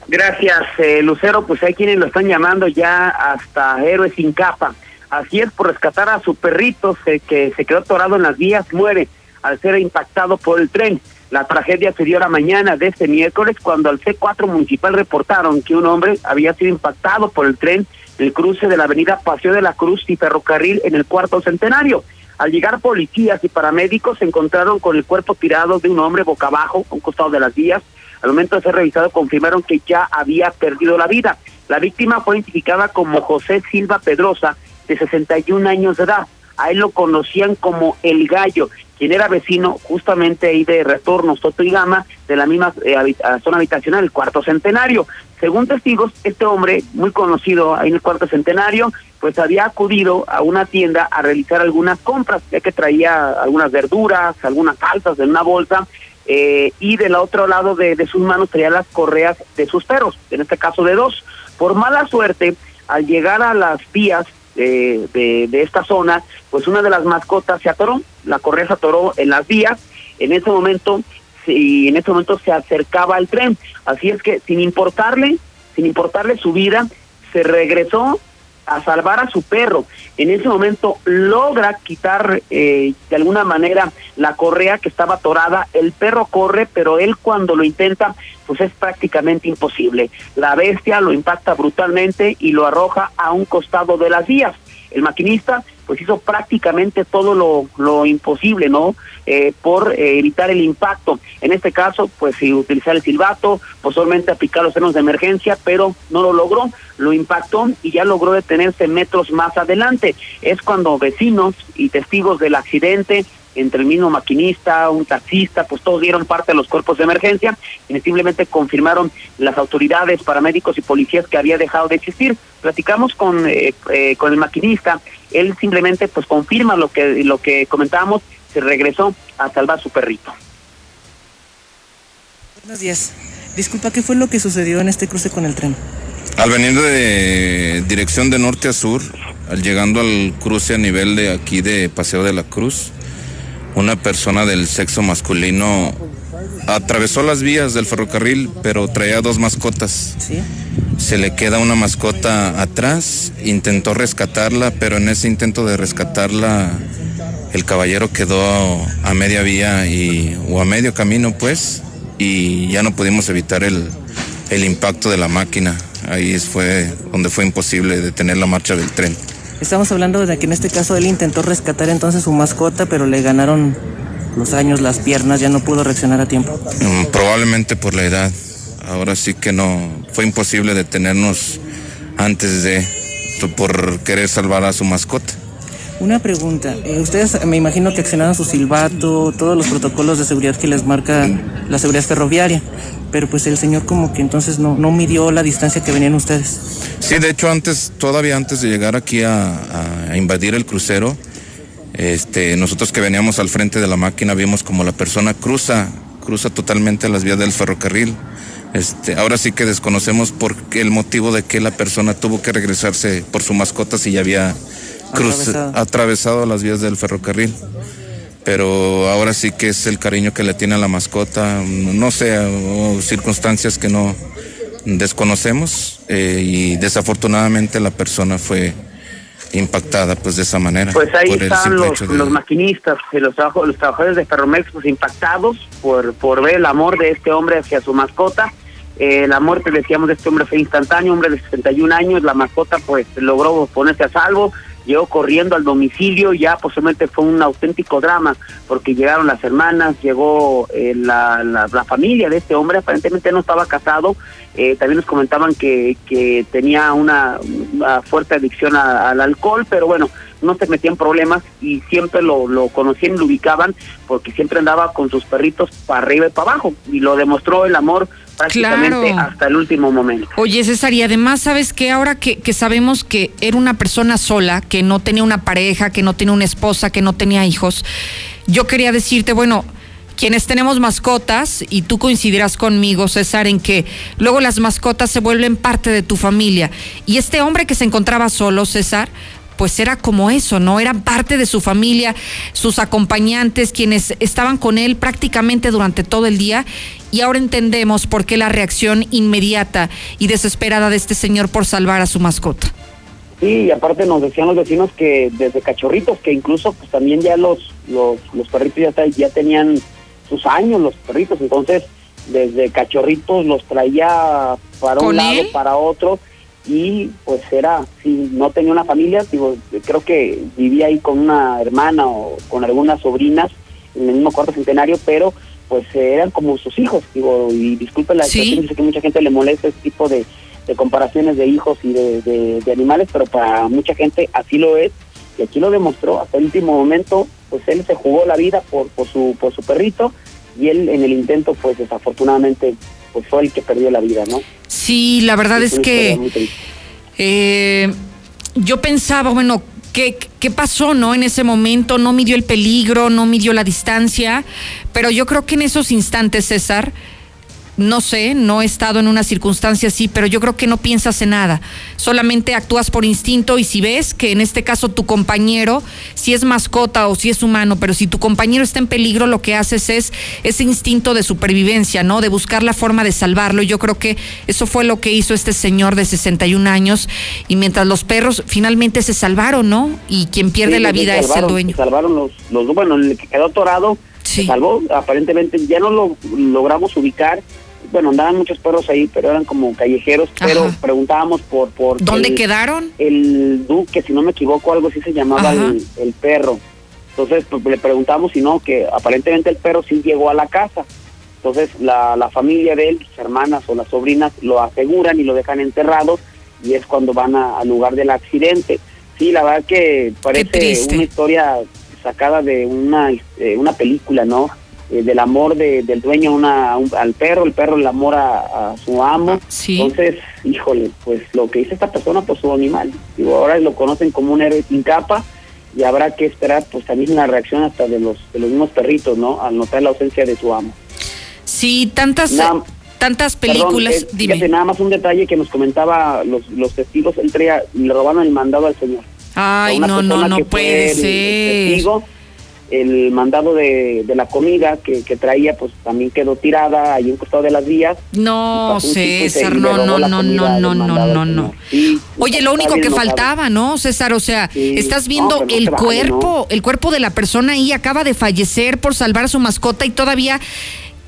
Gracias, eh, Lucero. Pues hay quienes lo están llamando ya hasta héroe sin capa. Así es, por rescatar a su perrito se- que se quedó atorado en las vías, muere al ser impactado por el tren. La tragedia se dio la mañana de este miércoles cuando al C4 municipal reportaron que un hombre había sido impactado por el tren en el cruce de la avenida Paseo de la Cruz y Ferrocarril en el cuarto centenario. Al llegar policías y paramédicos se encontraron con el cuerpo tirado de un hombre boca abajo a un costado de las vías. Al momento de ser revisado confirmaron que ya había perdido la vida. La víctima fue identificada como José Silva Pedrosa, de 61 años de edad. A él lo conocían como El Gallo, quien era vecino justamente ahí de Retorno, Soto y Gama, de la misma eh, zona habitacional, el cuarto centenario. Según testigos, este hombre, muy conocido ahí en el cuarto centenario, pues había acudido a una tienda a realizar algunas compras, ya que traía algunas verduras, algunas salsas en una bolsa, eh, y del otro lado de, de sus manos traía las correas de sus perros, en este caso de dos. Por mala suerte, al llegar a las vías eh, de, de esta zona, pues una de las mascotas se atoró, la correa se atoró en las vías, en ese momento, y en ese momento se acercaba al tren, así es que sin importarle, sin importarle su vida, se regresó a salvar a su perro. En ese momento logra quitar eh, de alguna manera la correa que estaba atorada. El perro corre, pero él cuando lo intenta, pues es prácticamente imposible. La bestia lo impacta brutalmente y lo arroja a un costado de las vías. El maquinista pues hizo prácticamente todo lo, lo imposible, ¿no? Eh, por eh, evitar el impacto. En este caso, pues sí, utilizar el silbato, posiblemente aplicar los frenos de emergencia, pero no lo logró, lo impactó y ya logró detenerse metros más adelante. Es cuando vecinos y testigos del accidente entre el mismo maquinista, un taxista, pues todos dieron parte de los cuerpos de emergencia y simplemente confirmaron las autoridades, paramédicos y policías que había dejado de existir. Platicamos con, eh, eh, con el maquinista, él simplemente pues confirma lo que, lo que comentábamos, se regresó a salvar a su perrito. Buenos días. Disculpa, ¿qué fue lo que sucedió en este cruce con el tren? Al venir de dirección de norte a sur, al llegando al cruce a nivel de aquí de Paseo de la Cruz, una persona del sexo masculino atravesó las vías del ferrocarril, pero traía dos mascotas. Se le queda una mascota atrás, intentó rescatarla, pero en ese intento de rescatarla, el caballero quedó a media vía y, o a medio camino, pues, y ya no pudimos evitar el, el impacto de la máquina. Ahí fue donde fue imposible detener la marcha del tren. Estamos hablando de que en este caso él intentó rescatar entonces su mascota, pero le ganaron los años, las piernas, ya no pudo reaccionar a tiempo. Mm, Probablemente por la edad. Ahora sí que no, fue imposible detenernos antes de, por querer salvar a su mascota. Una pregunta, eh, ustedes me imagino que accionaron su silbato, todos los protocolos de seguridad que les marca la seguridad ferroviaria, pero pues el señor como que entonces no, no midió la distancia que venían ustedes. Sí, de hecho antes, todavía antes de llegar aquí a, invadir el crucero, este, nosotros que veníamos al frente de la máquina vimos como la persona cruza, cruza totalmente las vías del ferrocarril. Este, ahora sí que desconocemos por qué el motivo de que la persona tuvo que regresarse por su mascota si ya había cruz- Atravesado. atravesado las vías del ferrocarril. Pero ahora sí que es el cariño que le tiene a la mascota, no sé, o circunstancias que no desconocemos eh, y desafortunadamente la persona fue impactada pues de esa manera. Pues ahí están los, hecho de- los maquinistas, los, trabajo- los trabajadores de Ferromex pues impactados por, por ver el amor de este hombre hacia su mascota. Eh, la muerte, decíamos, de este hombre fue instantánea, hombre de 61 años, la mascota pues logró ponerse a salvo, llegó corriendo al domicilio, ya posiblemente fue un auténtico drama, porque llegaron las hermanas, llegó eh, la, la, la familia de este hombre, aparentemente no estaba casado, eh, también nos comentaban que, que tenía una, fuerte adicción al alcohol, pero bueno, no se metía en problemas y siempre lo, lo conocían y lo ubicaban porque siempre andaba con sus perritos para arriba y para abajo y lo demostró el amor prácticamente Claro. hasta el último momento. Oye, César, y además, ¿sabes qué? Ahora que, que sabemos que era una persona sola, que no tenía una pareja, que no tenía una esposa, que no tenía hijos, yo quería decirte, bueno, quienes tenemos mascotas, y tú coincidirás conmigo, César, en que luego las mascotas se vuelven parte de tu familia. Y este hombre que se encontraba solo, César, pues era como eso, ¿no? Eran parte de su familia, sus acompañantes, quienes estaban con él prácticamente durante todo el día. Y ahora entendemos por qué la reacción inmediata y desesperada de este señor por salvar a su mascota. Sí, y aparte nos decían los vecinos que desde cachorritos, que incluso pues también ya los los, los perritos ya, tenían sus años, los perritos, entonces desde cachorritos los traía para un ¿Con lado, él? para otro, y pues era, si no tenía una familia, digo, creo que vivía ahí con una hermana o con algunas sobrinas en el mismo cuarto centenario, pero pues eran como sus hijos, digo, y disculpe la Sí. expresión, yo sé que mucha gente le molesta este tipo de, de comparaciones de hijos y de, de- de animales, pero para mucha gente así lo es, y aquí lo demostró, hasta el último momento, pues él se jugó la vida por, por su por su perrito, y él en el intento, pues desafortunadamente, pues fue el que perdió la vida, ¿no? Sí, la verdad es que eh, yo pensaba, bueno, ¿qué, ¿qué pasó, no? En ese momento no midió el peligro, no midió la distancia, pero yo creo que en esos instantes, César, no sé, no he estado en una circunstancia así, pero yo creo que no piensas en nada. Solamente actúas por instinto y si ves que en este caso tu compañero, si es mascota o si es humano, pero si tu compañero está en peligro, lo que haces es ese instinto de supervivencia, ¿no? De buscar la forma de salvarlo. Y yo creo que eso fue lo que hizo este señor de 61 años. Y mientras los perros finalmente se salvaron, ¿no? Y quien pierde Sí, la vida es el dueño. salvaron los, los, bueno, el que quedó atorado, se salvó, aparentemente ya no lo logramos ubicar, bueno, andaban muchos perros ahí, pero eran como callejeros, pero Ajá. preguntábamos por... por ¿Dónde el- quedaron? El Duque, si no me equivoco, algo así se llamaba el, el perro. Entonces pues, le preguntamos si no, que aparentemente el perro sí llegó a la casa. Entonces la, la familia de él, sus hermanas o las sobrinas, lo aseguran y lo dejan enterrado y es cuando van a- al lugar del accidente. Sí, la verdad que parece una historia sacada de una, eh, una película, ¿no? Eh, del amor de- del dueño a una, un- al perro, el perro el amor a, a su amo. Entonces, híjole, pues lo que hizo esta persona por su animal. Digo, ahora lo conocen como un héroe sin capa y habrá que esperar pues también la reacción hasta de los de los mismos perritos, ¿no? Al notar la ausencia de su amo. Sí, tantas, Nada- tantas Perdón, películas. eh, dime. fíjate, nada más un detalle que nos comentaba los, los testigos, él traía, le robaron el mandado al señor. Ay, Una no, no, no puede ser. testigo, el mandado de, de la comida que, que traía, pues también quedó tirada ahí un costado de las vías. No, César, no, no, no, no, no, no, no, no. Sí, Oye, lo único que faltaba, ¿no, César? O sea, estás viendo No, el cuerpo, el cuerpo de la persona ahí acaba de fallecer por salvar a su mascota y todavía.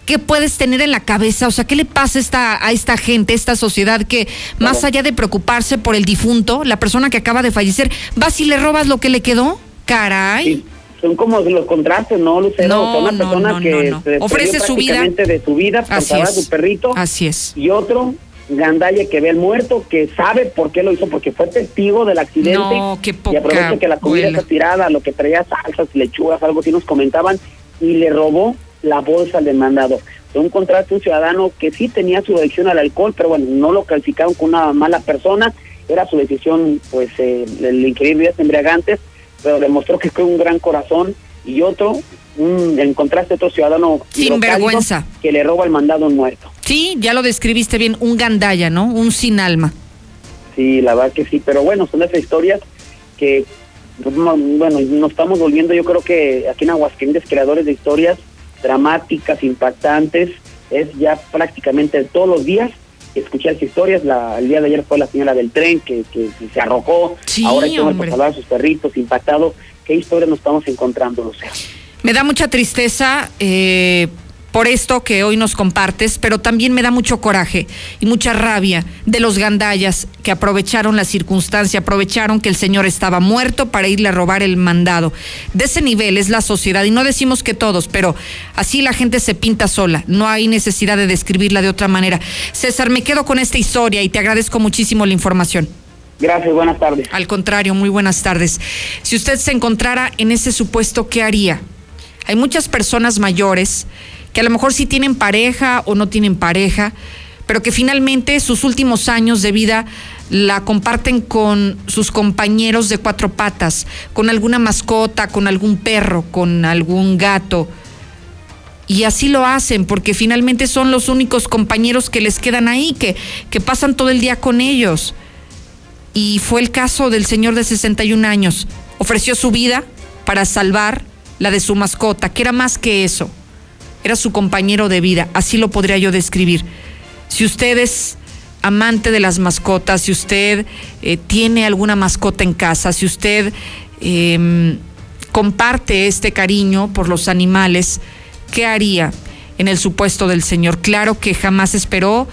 ¿Qué puedes tener en la cabeza? O sea, ¿qué le pasa a esta, a esta gente, a esta sociedad que más allá de preocuparse por el difunto, la persona que acaba de fallecer, vas y le robas lo que le quedó? Caray. Son como los contrastes, ¿no, Lucero? No, sea, una no, persona no, que se Ofrece su vida. de su vida Así salvar a es. su perrito. Así es. Y otro, Gandaya, que ve al muerto, que sabe por qué lo hizo, porque fue testigo del accidente. No, qué Y poca aprovecha que la comida abuela. está tirada, lo que traía salsas, lechugas, algo así nos comentaban, y le robó la bolsa al demandado. Fue un contrato un ciudadano que sí tenía su adicción al alcohol, pero bueno, no lo calificaron como una mala persona, era su decisión, pues, eh, el ingerir bebidas embriagantes, pero demostró que fue un gran corazón, y otro, un, en contraste otro ciudadano Sin vergüenza. que le roba el mandado a un muerto. Sí, ya lo describiste bien, un gandaya, ¿no? Un sin alma. Sí, la verdad que sí, pero bueno, son esas historias que, no- bueno, nos estamos volviendo, yo creo que aquí en Aguascalientes, creadores de historias dramáticas, impactantes, es ya prácticamente todos los días escuchar historias. La, el día de ayer fue la señora del tren que, que, se arrojó. Sí, Ahora hay que salvar a sus perritos impactados. ¿Qué historias nos estamos encontrando, Lucero? Me da mucha tristeza eh, por esto que hoy nos compartes, pero también me da mucho coraje y mucha rabia de los gandallas que aprovecharon la circunstancia, aprovecharon que el señor estaba muerto para irle a robar el mandado. De ese nivel es la sociedad y no decimos que todos, pero así la gente se pinta sola. No hay necesidad de describirla de otra manera. César, me quedo con esta historia y te agradezco muchísimo la información. Gracias, buenas tardes. Al contrario, muy buenas tardes. Si usted se encontrara en ese supuesto, ¿qué haría? Hay muchas personas mayores que a lo mejor sí tienen pareja o no tienen pareja, pero que finalmente sus últimos años de vida la comparten con sus compañeros de cuatro patas, con alguna mascota, con algún perro, con algún gato. Y así lo hacen, porque finalmente son los únicos compañeros que les quedan ahí, que, que pasan todo el día con ellos. Y fue el caso del señor de 61 años. Ofreció su vida para salvar la de su mascota, que era más que eso. Era su compañero de vida, así lo podría yo describir. Si usted es amante de las mascotas, si usted eh, tiene alguna mascota en casa, si usted eh, comparte este cariño por los animales, ¿qué haría en el supuesto del Señor? Claro que jamás esperó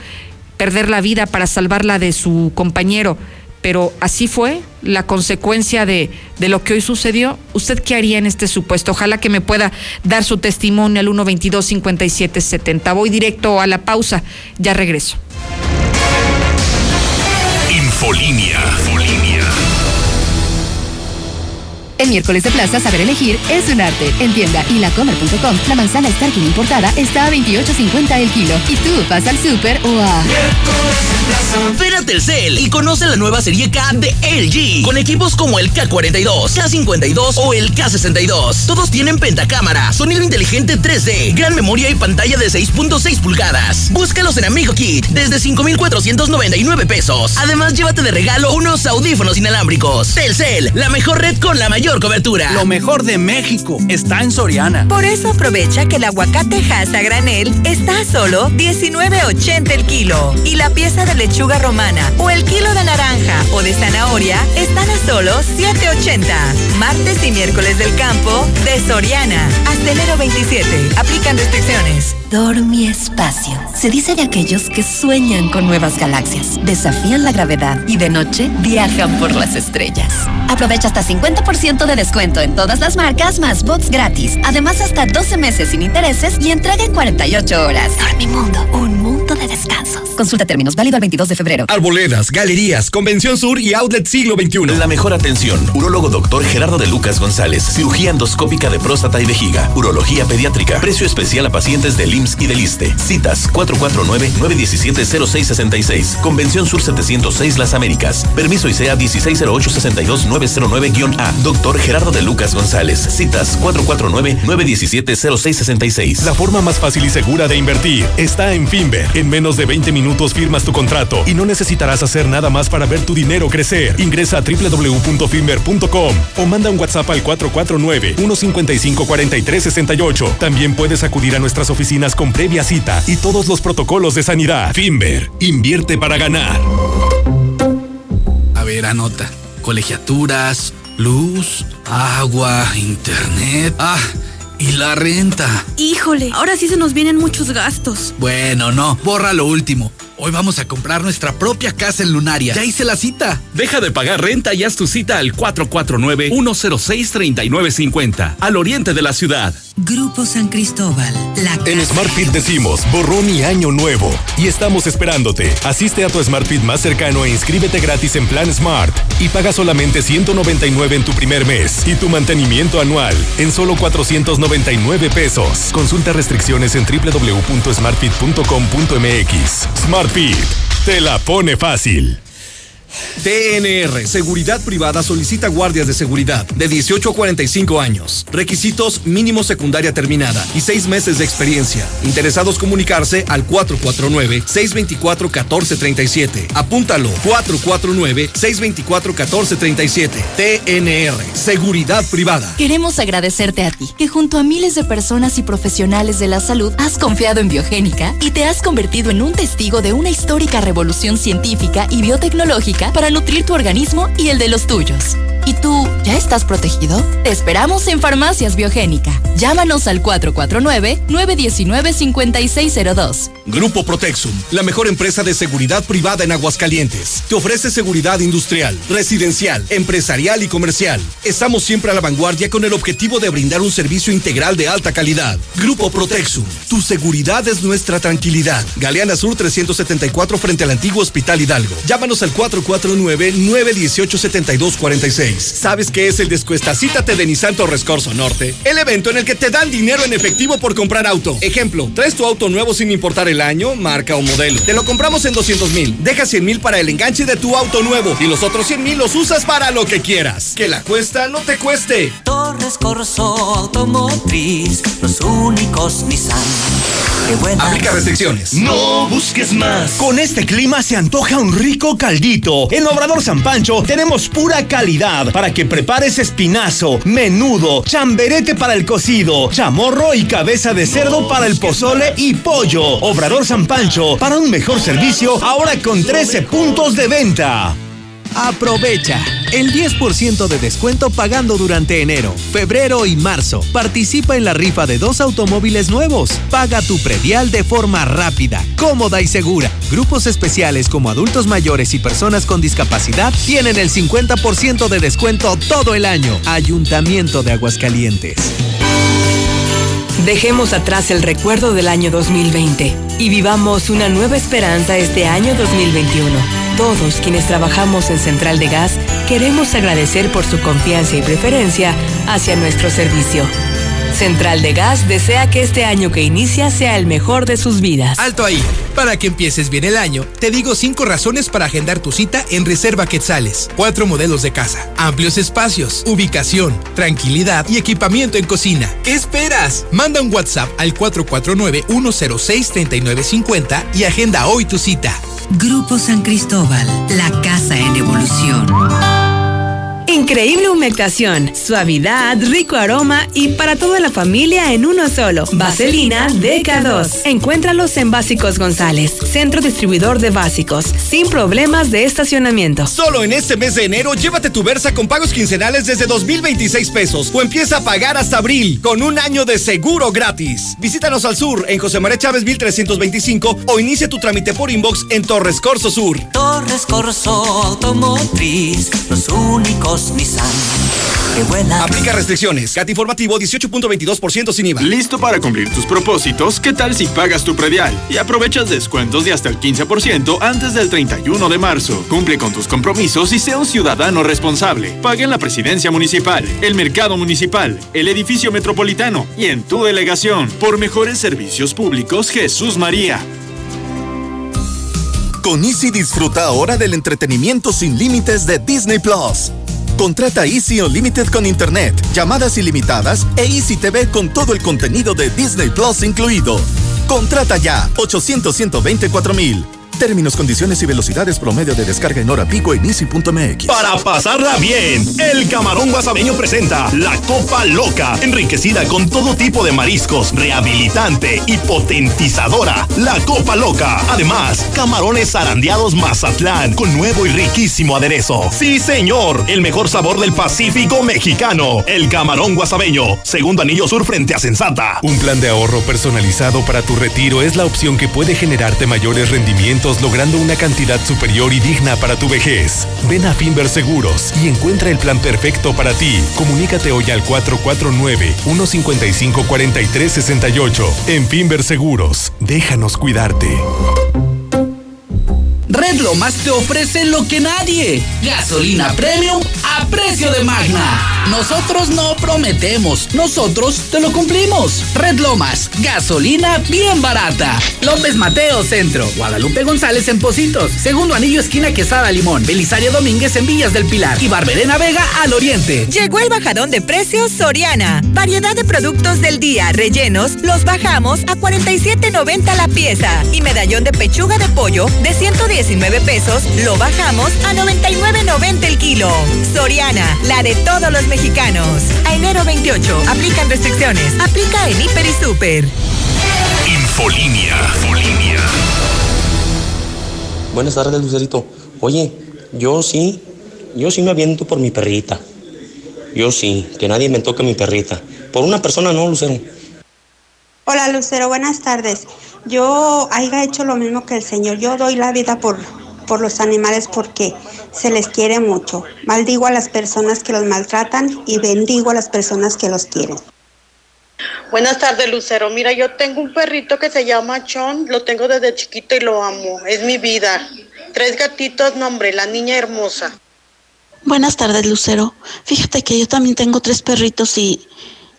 perder la vida para salvarla de su compañero, pero así fue la consecuencia de, de, lo que hoy sucedió. ¿Usted qué haría en este supuesto? Ojalá que me pueda dar su testimonio al 122-5770. Voy directo a la pausa, ya regreso. Infolinia. Infolinia. En miércoles de plaza, saber elegir es un arte. En tienda y lacomer.com, la manzana Starkin importada está a 28.50 el kilo. Y tú vas al súper o a... Ven a Telcel y conoce la nueva serie K de LG, con equipos como el K42, K52 o el K62. Todos tienen pentacámara, sonido inteligente 3D, gran memoria y pantalla de 6.6 pulgadas. Búscalos en Amigo Kit desde 5,499 pesos. Además, llévate de regalo unos audífonos inalámbricos. Telcel, la mejor red con la mayor cobertura. Lo mejor de México está en Soriana. Por eso aprovecha que el aguacate Hass a granel está a solo 19.80 el kilo y la pieza de lechuga romana o el kilo de naranja o de zanahoria están a solo 7.80. Martes y miércoles del campo de Soriana. Hasta enero 27. Aplican restricciones. Dormi Espacio. Se dice de aquellos que sueñan con nuevas galaxias, desafían la gravedad y de noche viajan por las estrellas. Aprovecha hasta 50% de descuento en todas las marcas más bots gratis. Además, hasta 12 meses sin intereses y entrega en 48 horas. Dormimundo, un mundo de descansos. Consulta términos válido el 22 de febrero. Arboledas, galerías, Convención Sur y Outlet Siglo XXI. La mejor atención. Urólogo doctor Gerardo de Lucas González. Cirugía endoscópica de próstata y vejiga. Urología pediátrica. Precio especial a pacientes del IMSS y del ISTE. Citas 449-917-0666. Convención Sur 706 Las Américas. Permiso ICEA 1608-62909-A. Doctor Gerardo de Lucas González. Citas 449-917-0666. La forma más fácil y segura de invertir está en Finver. En menos de 20 minutos firmas tu contrato y no necesitarás hacer nada más para ver tu dinero crecer. Ingresa a www.finver.com o manda un WhatsApp al 449-155-4368. También puedes acudir a nuestras oficinas con previa cita y todos los protocolos de sanidad. Finver, invierte para ganar. A ver, anota. Colegiaturas, luz, agua, internet. Ah, y la renta. Híjole, ahora sí se nos vienen muchos gastos. Bueno, no, borra lo último. Hoy vamos a comprar nuestra propia casa en Lunaria. Ya hice la cita. Deja de pagar renta y haz tu cita al 449-106-3950, al oriente de la ciudad. Grupo San Cristóbal, la En SmartFit decimos borrón y año nuevo y estamos esperándote. Asiste a tu SmartFit más cercano e inscríbete gratis en Plan Smart y paga solamente 199 en tu primer mes y tu mantenimiento anual en solo 499 pesos. Consulta restricciones en www.smartfit.com.mx. SmartFit te la pone fácil. TNR, Seguridad Privada solicita guardias de seguridad de 18 a 45 años. Requisitos mínimo secundaria terminada y seis meses de experiencia. Interesados comunicarse al 449-624-1437. Apúntalo, 449-624-1437. TNR, Seguridad Privada. Queremos agradecerte a ti, que junto a miles de personas y profesionales de la salud has confiado en Biogénica y te has convertido en un testigo de una histórica revolución científica y biotecnológica para nutrir tu organismo y el de los tuyos. ¿Y tú ya estás protegido? Te esperamos en Farmacias Biogénica. Llámanos al 449-919-5602. Grupo Protexum, la mejor empresa de seguridad privada en Aguascalientes. Te ofrece seguridad industrial, residencial, empresarial y comercial. Estamos siempre a la vanguardia con el objetivo de brindar un servicio integral de alta calidad. Grupo Protexum, tu seguridad es nuestra tranquilidad. Galeana Sur 374 frente al antiguo Hospital Hidalgo. Llámanos al 449-918-7246. ¿Sabes qué es el Descuestacítate de Nissan Torres Corso Norte? El evento en el que te dan dinero en efectivo por comprar auto. Ejemplo, traes tu auto nuevo sin importar el año, marca o modelo. Te lo compramos en 200 mil. Deja 100 mil para el enganche de tu auto nuevo y los otros 100 mil los usas para lo que quieras. Que la cuesta no te cueste. Torres Corso Automotriz, los únicos Nissan. Qué buena. Aplica restricciones. No busques más. Con este clima se antoja un rico caldito. En Obrador San Pancho tenemos pura calidad para que prepares espinazo, menudo, chamberete para el cocido, chamorro y cabeza de cerdo para el pozole y pollo. Obrador San Pancho, para un mejor servicio, ahora con 13 puntos de venta. Aprovecha el 10% de descuento pagando durante enero, febrero y marzo. Participa en la rifa de dos automóviles nuevos. Paga tu predial de forma rápida, cómoda y segura. Grupos especiales como adultos mayores y personas con discapacidad tienen el 50% de descuento todo el año. Ayuntamiento de Aguascalientes. Dejemos atrás el recuerdo del año 2020 y vivamos una nueva esperanza este año 2021. Todos quienes trabajamos en Central de Gas queremos agradecer por su confianza y preferencia hacia nuestro servicio. Central de Gas desea que este año que inicia sea el mejor de sus vidas. Alto ahí. Para que empieces bien el año, te digo cinco razones para agendar tu cita en Reserva Quetzales. Cuatro modelos de casa, amplios espacios, ubicación, tranquilidad y equipamiento en cocina. ¿Qué esperas? Manda un WhatsApp al 449-106-3950 y agenda hoy tu cita. Grupo San Cristóbal, la casa en evolución. Increíble humectación, suavidad, rico aroma y para toda la familia en uno solo. Vaselina DK2. Encuéntralos en Básicos González, centro distribuidor de básicos, sin problemas de estacionamiento. Solo en este mes de enero, llévate tu Versa con pagos quincenales desde 2,026 pesos o empieza a pagar hasta abril con un año de seguro gratis. Visítanos al sur en José María Chávez 1325 o inicia tu trámite por inbox en Torres Corso Sur. Torres Corso Automotriz, los únicos Nissan. Qué buena. Aplica restricciones. CAT informativo 18.22% sin IVA. ¿Listo para cumplir tus propósitos? ¿Qué tal si pagas tu predial y aprovechas descuentos de hasta el 15% antes del 31 de marzo? Cumple con tus compromisos y sea un ciudadano responsable. Paga en la presidencia municipal, el mercado municipal, el edificio metropolitano y en tu delegación. Por mejores servicios públicos, Jesús María. Con Easy disfruta ahora del entretenimiento sin límites de Disney Plus. Contrata Easy Unlimited con Internet, llamadas ilimitadas e Easy TV con todo el contenido de Disney Plus incluido. Contrata ya 800 124 mil. Términos, condiciones y velocidades promedio de descarga en hora pico en easy.mx. Para pasarla bien, el Camarón Guasameño presenta la Copa Loca, enriquecida con todo tipo de mariscos, rehabilitante y potentizadora. La Copa Loca. Además, camarones zarandeados Mazatlán con nuevo y riquísimo aderezo. Sí, señor, el mejor sabor del Pacífico mexicano. El Camarón Guasameño, segundo anillo sur frente a Sensata. Un plan de ahorro personalizado para tu retiro es la opción que puede generarte mayores rendimientos logrando una cantidad superior y digna para tu vejez. Ven a Finver Seguros y encuentra el plan perfecto para ti. Comunícate hoy al 449-155-4368. En Finver Seguros, déjanos cuidarte. Red Lomas te ofrece lo que nadie. Gasolina premium a precio de magna. Nosotros no prometemos, nosotros te lo cumplimos. Red Lomas, gasolina bien barata. López Mateo Centro, Guadalupe González en Positos, Segundo Anillo esquina Quesada Limón, Belisario Domínguez en Villas del Pilar y Barberena Vega al Oriente. Llegó el bajadón de precios Soriana. Variedad de productos del día, rellenos, los bajamos a 47.90 la pieza y medallón de pechuga de pollo de 119 pesos lo bajamos a 99.90 el kilo. Soriana, la de todos los mexicanos. A enero 28, aplican restricciones. Aplica en Hiper y Super. Infolinia. Infolinia. Buenas tardes, Lucerito. Oye, yo sí, yo sí me aviento por mi perrita. Yo sí, que nadie me toque mi perrita. Por una persona no, Lucero. Hola Lucero, buenas tardes. Yo haya hecho lo mismo que el Señor. Yo doy la vida por, por los animales porque se les quiere mucho. Maldigo a las personas que los maltratan y bendigo a las personas que los quieren. Buenas tardes, Lucero. Mira, yo tengo un perrito que se llama Chon, lo tengo desde chiquito y lo amo. Es mi vida. Tres gatitos, nombre, la niña hermosa. Buenas tardes, Lucero. Fíjate que yo también tengo tres perritos y,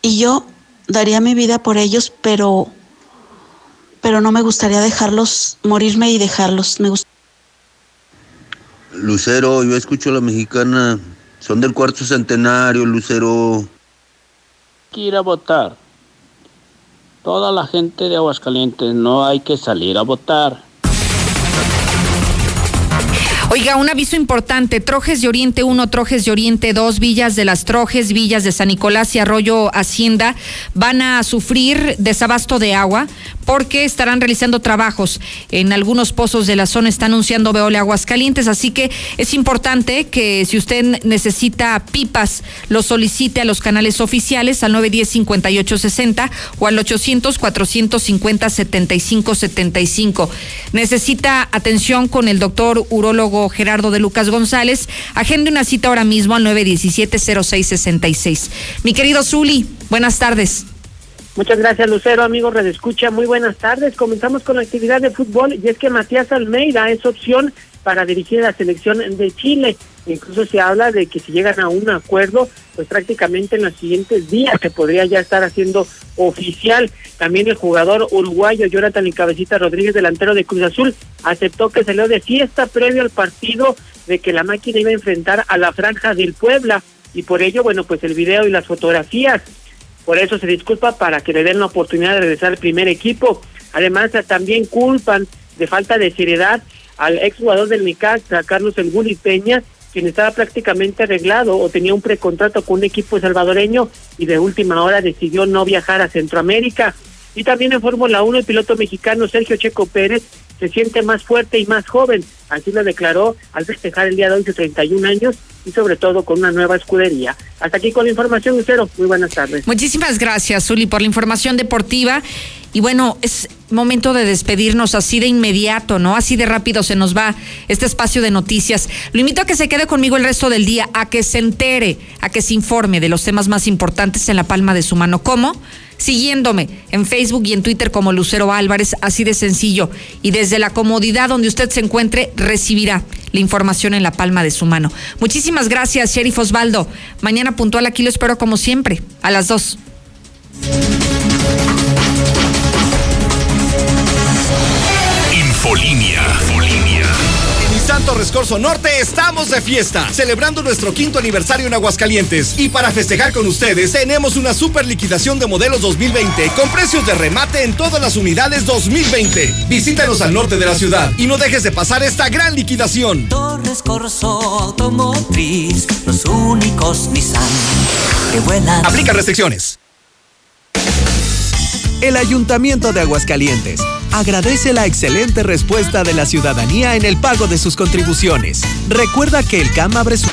y yo daría mi vida por ellos, pero pero no me gustaría dejarlos morirme y dejarlos. Me gust- Lucero, yo escucho a la mexicana. Son del cuarto centenario, Lucero. que ir a votar. Toda la gente de Aguascalientes no hay que salir a votar. Oiga, un aviso importante, Trojes de Oriente 1, Trojes de Oriente 2, Villas de las Trojes, Villas de San Nicolás y Arroyo Hacienda van a sufrir desabasto de agua porque estarán realizando trabajos en algunos pozos de la zona, está anunciando Veole Aguascalientes, así que es importante que si usted necesita pipas, lo solicite a los canales oficiales al 910-5860 o al 800-450-7575. Necesita atención con el doctor urólogo Gerardo de Lucas González. Agende una cita ahora mismo al 917-0666. Mi querido Zuli, buenas tardes. Muchas gracias, Lucero, amigos Red Escucha. Muy buenas tardes. Comenzamos con la actividad de fútbol y es que Matías Almeida es opción para dirigir la selección de Chile. Incluso se habla de que si llegan a un acuerdo, pues prácticamente en los siguientes días se podría ya estar haciendo oficial. También el jugador uruguayo Jonathan y Cabecita Rodríguez, delantero de Cruz Azul, aceptó que salió de fiesta previo al partido de que la máquina iba a enfrentar a la franja del Puebla y por ello, bueno, pues el video y las fotografías por eso se disculpa para que le den la oportunidad de regresar al primer equipo. Además, también culpan de falta de seriedad al exjugador del Necaxa, Carlos El Guli Peña, quien estaba prácticamente arreglado o tenía un precontrato con un equipo salvadoreño y de última hora decidió no viajar a Centroamérica. Y también en Fórmula 1 el piloto mexicano Sergio Checo Pérez se siente más fuerte y más joven. Así lo declaró al festejar el día de hoy sus 31 años y sobre todo con una nueva escudería. Hasta aquí con la información, Lucero. Muy buenas tardes. Muchísimas gracias, Zuli, por la información deportiva. Y bueno, es momento de despedirnos así de inmediato, ¿no? Así de rápido se nos va este espacio de noticias. Lo invito a que se quede conmigo el resto del día, a que se entere, a que se informe de los temas más importantes en la palma de su mano. ¿Cómo? Siguiéndome en Facebook y en Twitter como Lucero Álvarez, así de sencillo. Y desde la comodidad donde usted se encuentre, recibirá la información en la palma de su mano. Muchísimas gracias, Sheriff Osvaldo. Mañana puntual aquí lo espero como siempre, a las dos. Infolinia. Infolinia. En Nissan Torres Corso Norte estamos de fiesta, celebrando nuestro quinto aniversario en Aguascalientes. Y para festejar con ustedes, tenemos una super liquidación de modelos 2020 con precios de remate en todas las unidades 2020. Visítanos al norte de la ciudad y no dejes de pasar esta gran liquidación. Torres Corso Automotriz, los únicos Nissan que vuelan. Aplica restricciones. El Ayuntamiento de Aguascalientes agradece la excelente respuesta de la ciudadanía en el pago de sus contribuciones. Recuerda que el CAM abre su